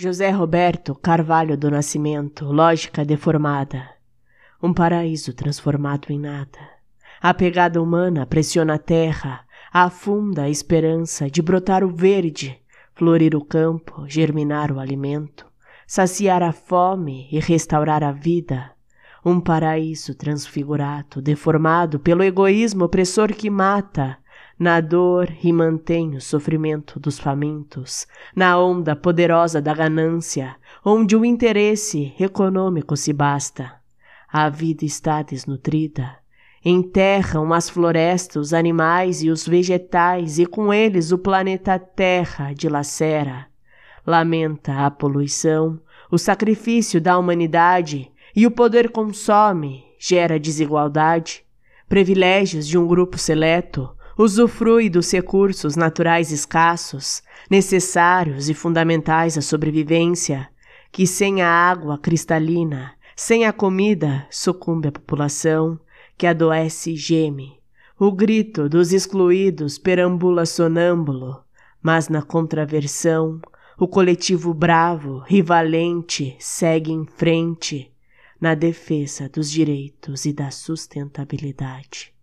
José Roberto Carvalho do Nascimento, lógica deformada. Um paraíso transformado em nada. A pegada humana pressiona a terra, afunda a esperança de brotar o verde, florir o campo, germinar o alimento, saciar a fome e restaurar a vida. Um paraíso transfigurado, deformado pelo egoísmo opressor que mata, na dor e mantém o sofrimento dos famintos, na onda poderosa da ganância, onde o interesse econômico se basta. A vida está desnutrida. Enterram as florestas, os animais e os vegetais, e com eles o planeta Terra dilacera. Lamenta a poluição, o sacrifício da humanidade, e o poder consome, gera desigualdade, privilégios de um grupo seleto, usufrui dos recursos naturais escassos, necessários e fundamentais à sobrevivência, que sem a água cristalina, sem a comida, sucumbe a população, que adoece e geme. O grito dos excluídos perambula sonâmbulo, mas na contraversão, o coletivo bravo e valente segue em frente na defesa dos direitos e da sustentabilidade.